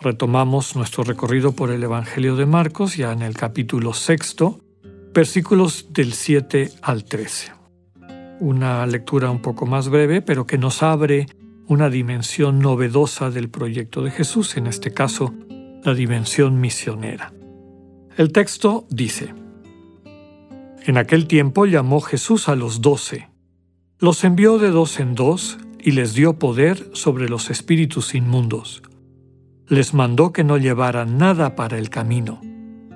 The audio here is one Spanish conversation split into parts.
retomamos nuestro recorrido por el Evangelio de Marcos, ya en el capítulo sexto, versículos del 7 al 13. Una lectura un poco más breve, pero que nos abre una dimensión novedosa del proyecto de Jesús, en este caso, la dimensión misionera. El texto dice, en aquel tiempo llamó Jesús a los doce. Los envió de dos en dos y les dio poder sobre los espíritus inmundos. Les mandó que no llevaran nada para el camino,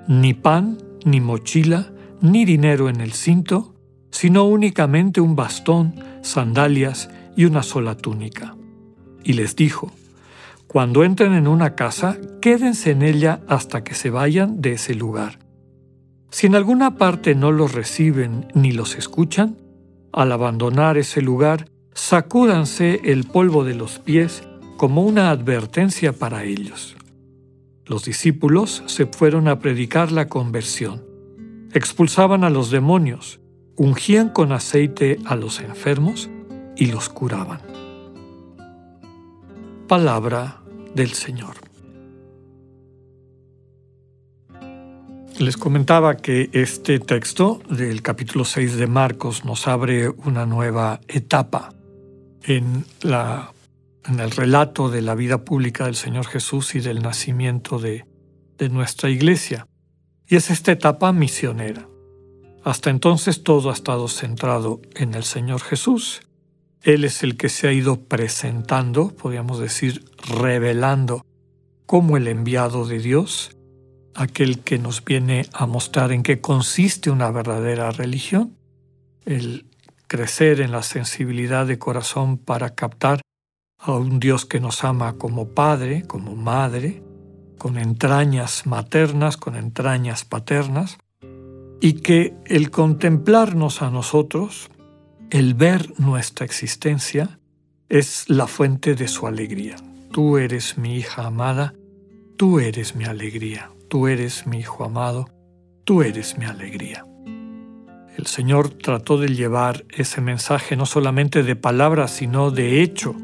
ni pan, ni mochila, ni dinero en el cinto, sino únicamente un bastón, sandalias y una sola túnica. Y les dijo, Cuando entren en una casa, quédense en ella hasta que se vayan de ese lugar. Si en alguna parte no los reciben ni los escuchan, al abandonar ese lugar, sacúdanse el polvo de los pies como una advertencia para ellos. Los discípulos se fueron a predicar la conversión, expulsaban a los demonios, ungían con aceite a los enfermos y los curaban. Palabra del Señor. Les comentaba que este texto del capítulo 6 de Marcos nos abre una nueva etapa en, la, en el relato de la vida pública del Señor Jesús y del nacimiento de, nuestra iglesia. Y es esta etapa misionera. Hasta entonces todo ha estado centrado en el Señor Jesús. Él es el que se ha ido presentando, podríamos decir, revelando como el enviado de Dios aquel que nos viene a mostrar en qué consiste una verdadera religión, el crecer en la sensibilidad de corazón para captar a un Dios que nos ama como padre, como madre, con entrañas maternas, con entrañas paternas, y que el contemplarnos a nosotros, el ver nuestra existencia, es la fuente de su alegría. Tú eres mi hija amada, tú eres mi alegría. Tú eres mi Hijo amado, tú eres mi alegría. El Señor trató de llevar ese mensaje no solamente de palabras, sino de hecho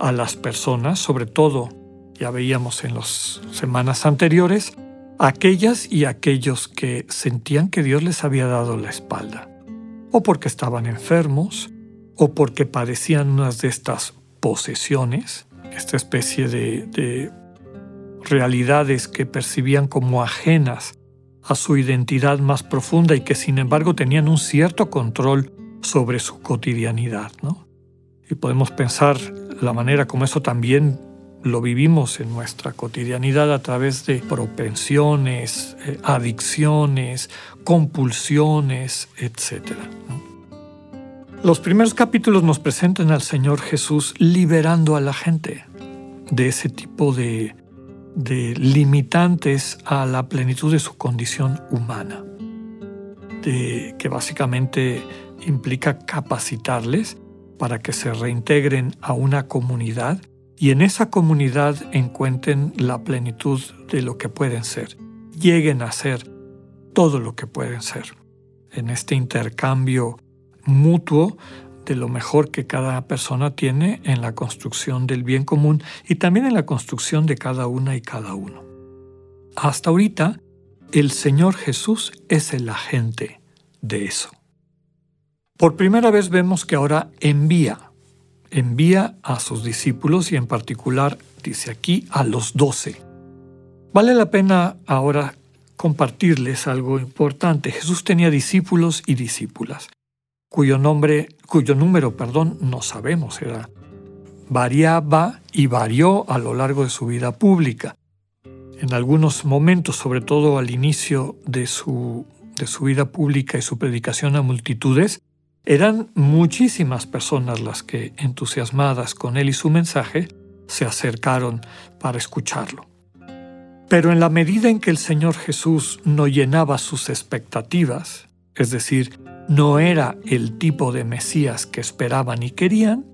a las personas, sobre todo, ya veíamos en las semanas anteriores, aquellas y aquellos que sentían que Dios les había dado la espalda, o porque estaban enfermos, o porque padecían unas de estas posesiones, esta especie de, de realidades que percibían como ajenas a su identidad más profunda y que sin embargo tenían un cierto control sobre su cotidianidad. ¿no? Y podemos pensar la manera como eso también lo vivimos en nuestra cotidianidad a través de propensiones, eh, adicciones, compulsiones, etc. Los primeros capítulos nos presentan al Señor Jesús liberando a la gente de ese tipo de de limitantes a la plenitud de su condición humana, de, que básicamente implica capacitarles para que se reintegren a una comunidad y en esa comunidad encuentren la plenitud de lo que pueden ser, lleguen a ser todo lo que pueden ser. En este intercambio mutuo de lo mejor que cada persona tiene en la construcción del bien común y también en la construcción de cada una y cada uno. Hasta ahorita, el Señor Jesús es el agente de eso. Por primera vez vemos que ahora envía, envía a sus discípulos y en particular, dice aquí, a los doce. Vale la pena ahora compartirles algo importante. Jesús tenía discípulos y discípulas cuyo nombre, cuyo número, perdón, no sabemos, era variaba y varió a lo largo de su vida pública. En algunos momentos, sobre todo al inicio de su, de su vida pública y su predicación a multitudes, eran muchísimas personas las que, entusiasmadas con él y su mensaje, se acercaron para escucharlo. Pero en la medida en que el Señor Jesús no llenaba sus expectativas, es decir, no era el tipo de Mesías que esperaban y querían,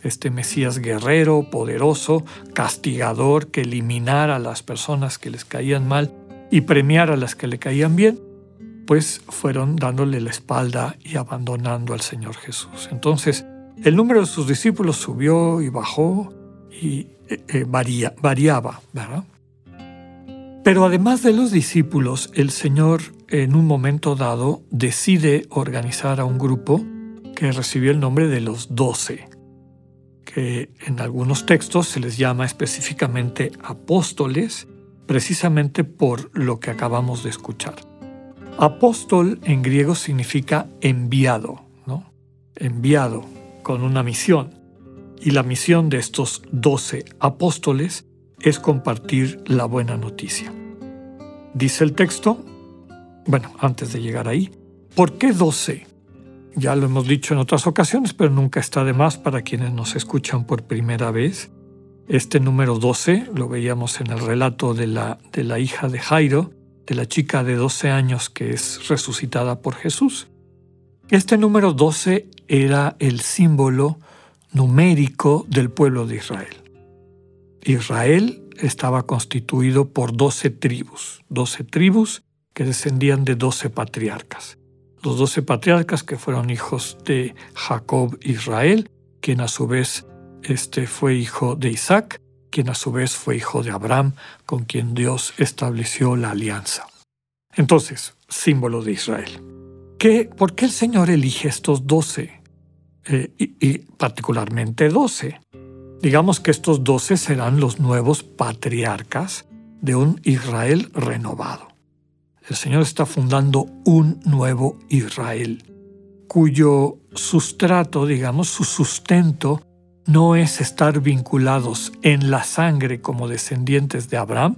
este Mesías guerrero, poderoso, castigador, que eliminara a las personas que les caían mal y premiara a las que le caían bien, pues fueron dándole la espalda y abandonando al Señor Jesús. Entonces, el número de sus discípulos subió y bajó y eh, eh, variaba, ¿verdad? Pero además de los discípulos, el Señor en un momento dado decide organizar a un grupo que recibió el nombre de los doce, que en algunos textos se les llama específicamente apóstoles, precisamente por lo que acabamos de escuchar. Apóstol en griego significa enviado, ¿no? Enviado con una misión. Y la misión de estos doce apóstoles es compartir la buena noticia. Dice el texto, bueno, antes de llegar ahí, ¿por qué 12? Ya lo hemos dicho en otras ocasiones, pero nunca está de más para quienes nos escuchan por primera vez. Este número 12 lo veíamos en el relato de la, de la hija de Jairo, de la chica de 12 años que es resucitada por Jesús. Este número 12 era el símbolo numérico del pueblo de Israel. Israel estaba constituido por doce tribus, doce tribus que descendían de doce patriarcas. Los doce patriarcas que fueron hijos de Jacob Israel, quien a su vez este, fue hijo de Isaac, quien a su vez fue hijo de Abraham, con quien Dios estableció la alianza. Entonces, símbolo de Israel. ¿Qué, ¿Por qué el Señor elige estos doce? Eh, y particularmente doce. Digamos que estos doce serán los nuevos patriarcas de un Israel renovado. El Señor está fundando un nuevo Israel, cuyo sustrato, digamos, su sustento, no es estar vinculados en la sangre como descendientes de Abraham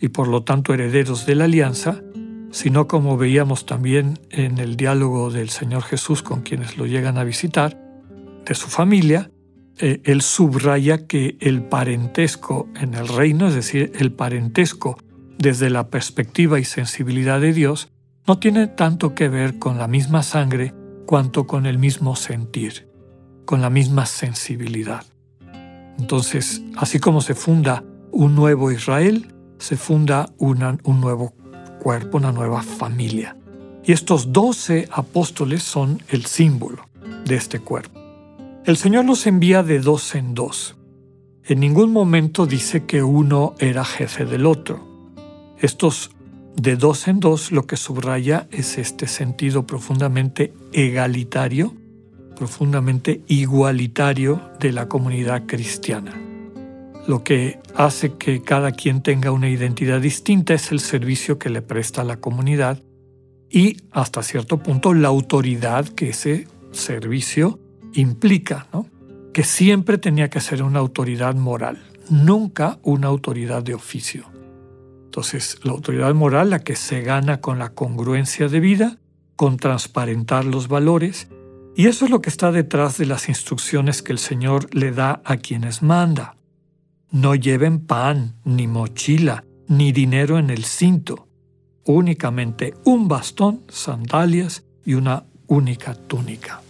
y por lo tanto herederos de la alianza, sino como veíamos también en el diálogo del Señor Jesús con quienes lo llegan a visitar, de su familia, eh, él subraya que el parentesco en el reino, es decir, el parentesco desde la perspectiva y sensibilidad de Dios, no tiene tanto que ver con la misma sangre cuanto con el mismo sentir, con la misma sensibilidad. Entonces, así como se funda un nuevo Israel, se funda un nuevo cuerpo, una nueva familia. Y estos doce apóstoles son el símbolo de este cuerpo. El Señor los envía de dos en dos. En ningún momento dice que uno era jefe del otro. Estos de dos en dos lo que subraya es este sentido profundamente egalitario, profundamente igualitario de la comunidad cristiana. Lo que hace que cada quien tenga una identidad distinta es el servicio que le presta la comunidad y hasta cierto punto la autoridad que ese servicio implica que siempre tenía que ser una autoridad moral, nunca una autoridad de oficio. Entonces, la autoridad moral la que se gana con la congruencia de vida, con transparentar los valores, y eso es lo que está detrás de las instrucciones que el Señor le da a quienes manda. No lleven pan, ni mochila, ni dinero en el cinto, únicamente un bastón, sandalias y una única túnica.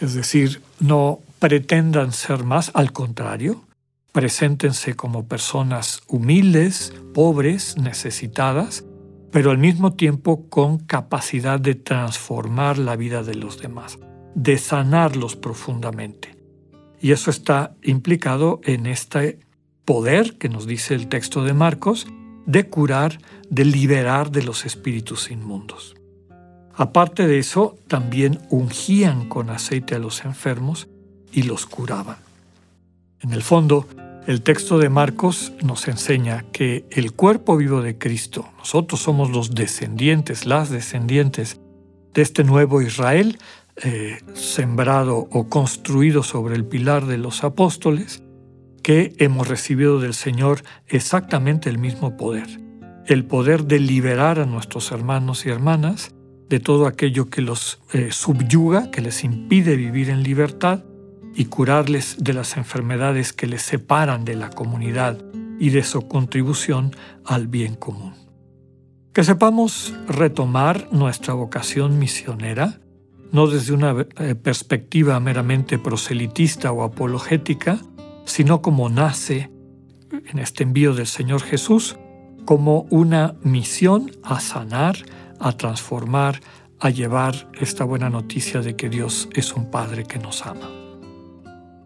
Es decir, no pretendan ser más, al contrario, preséntense como personas humildes, pobres, necesitadas, pero al mismo tiempo con capacidad de transformar la vida de los demás, de sanarlos profundamente. Y eso está implicado en este poder que nos dice el texto de Marcos de curar, de liberar de los espíritus inmundos. Aparte de eso, también ungían con aceite a los enfermos y los curaban. En el fondo, el texto de Marcos nos enseña que el cuerpo vivo de Cristo, nosotros somos los descendientes, las descendientes de este nuevo Israel, eh, sembrado o construido sobre el pilar de los apóstoles, que hemos recibido del Señor exactamente el mismo poder, el poder de liberar a nuestros hermanos y hermanas de todo aquello que los eh, subyuga, que les impide vivir en libertad y curarles de las enfermedades que les separan de la comunidad y de su contribución al bien común. Que sepamos retomar nuestra vocación misionera, no desde una eh, perspectiva meramente proselitista o apologética, sino como nace en este envío del Señor Jesús, como una misión a sanar, a transformar, a llevar esta buena noticia de que Dios es un Padre que nos ama.